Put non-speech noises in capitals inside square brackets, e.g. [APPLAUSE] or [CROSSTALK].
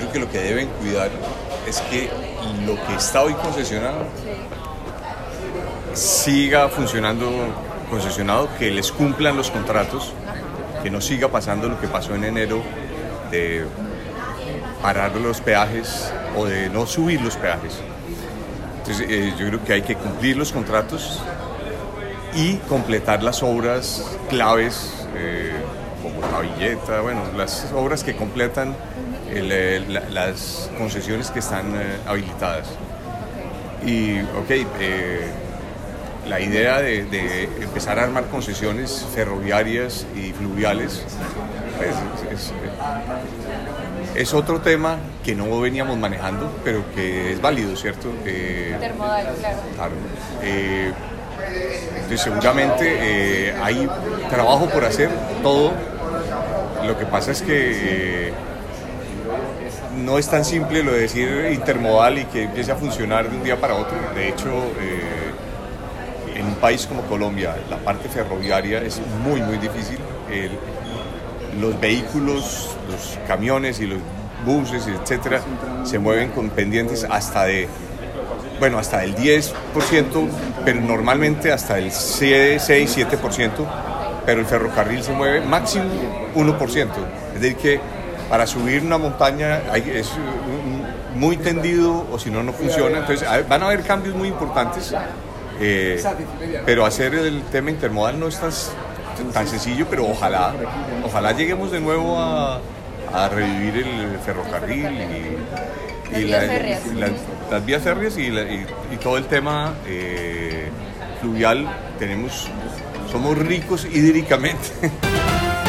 que lo que deben cuidar es que lo que está hoy concesionado siga funcionando concesionado, que les cumplan los contratos, que no siga pasando lo que pasó en enero de parar los peajes o de no subir los peajes. Entonces eh, yo creo que hay que cumplir los contratos y completar las obras claves eh, como la billeta, bueno, las obras que completan el, eh, la, las concesiones que están eh, habilitadas. Y, ok, eh, la idea de, de, empezar a armar concesiones ferroviarias y fluviales pues, es, es, otro tema que no veníamos manejando, pero que es válido, ¿cierto? Intermodal, claro. Claro. entonces, seguramente hay trabajo por hacer, todo. Lo que pasa es que no es tan simple lo de decir intermodal y que empiece a funcionar de un día para otro. De hecho, eh, en un país como Colombia, la parte ferroviaria es muy, muy difícil. Los vehículos, los camiones y los buses, etcétera, se mueven con pendientes hasta de, bueno, hasta el 10%, pero normalmente hasta el 6, 7%, pero el ferrocarril se mueve máximo 1%. Es decir, que para subir una montaña hay, es muy tendido o si no, no funciona. Entonces van a haber cambios muy importantes, eh, pero hacer el tema intermodal no es tan, tan sencillo, pero ojalá, ojalá lleguemos de nuevo a, a revivir el ferrocarril y, y las, vías. La, las vías férreas y, la, y, y, todo el tema eh, fluvial. Tenemos, somos ricos hídricamente. [LAUGHS]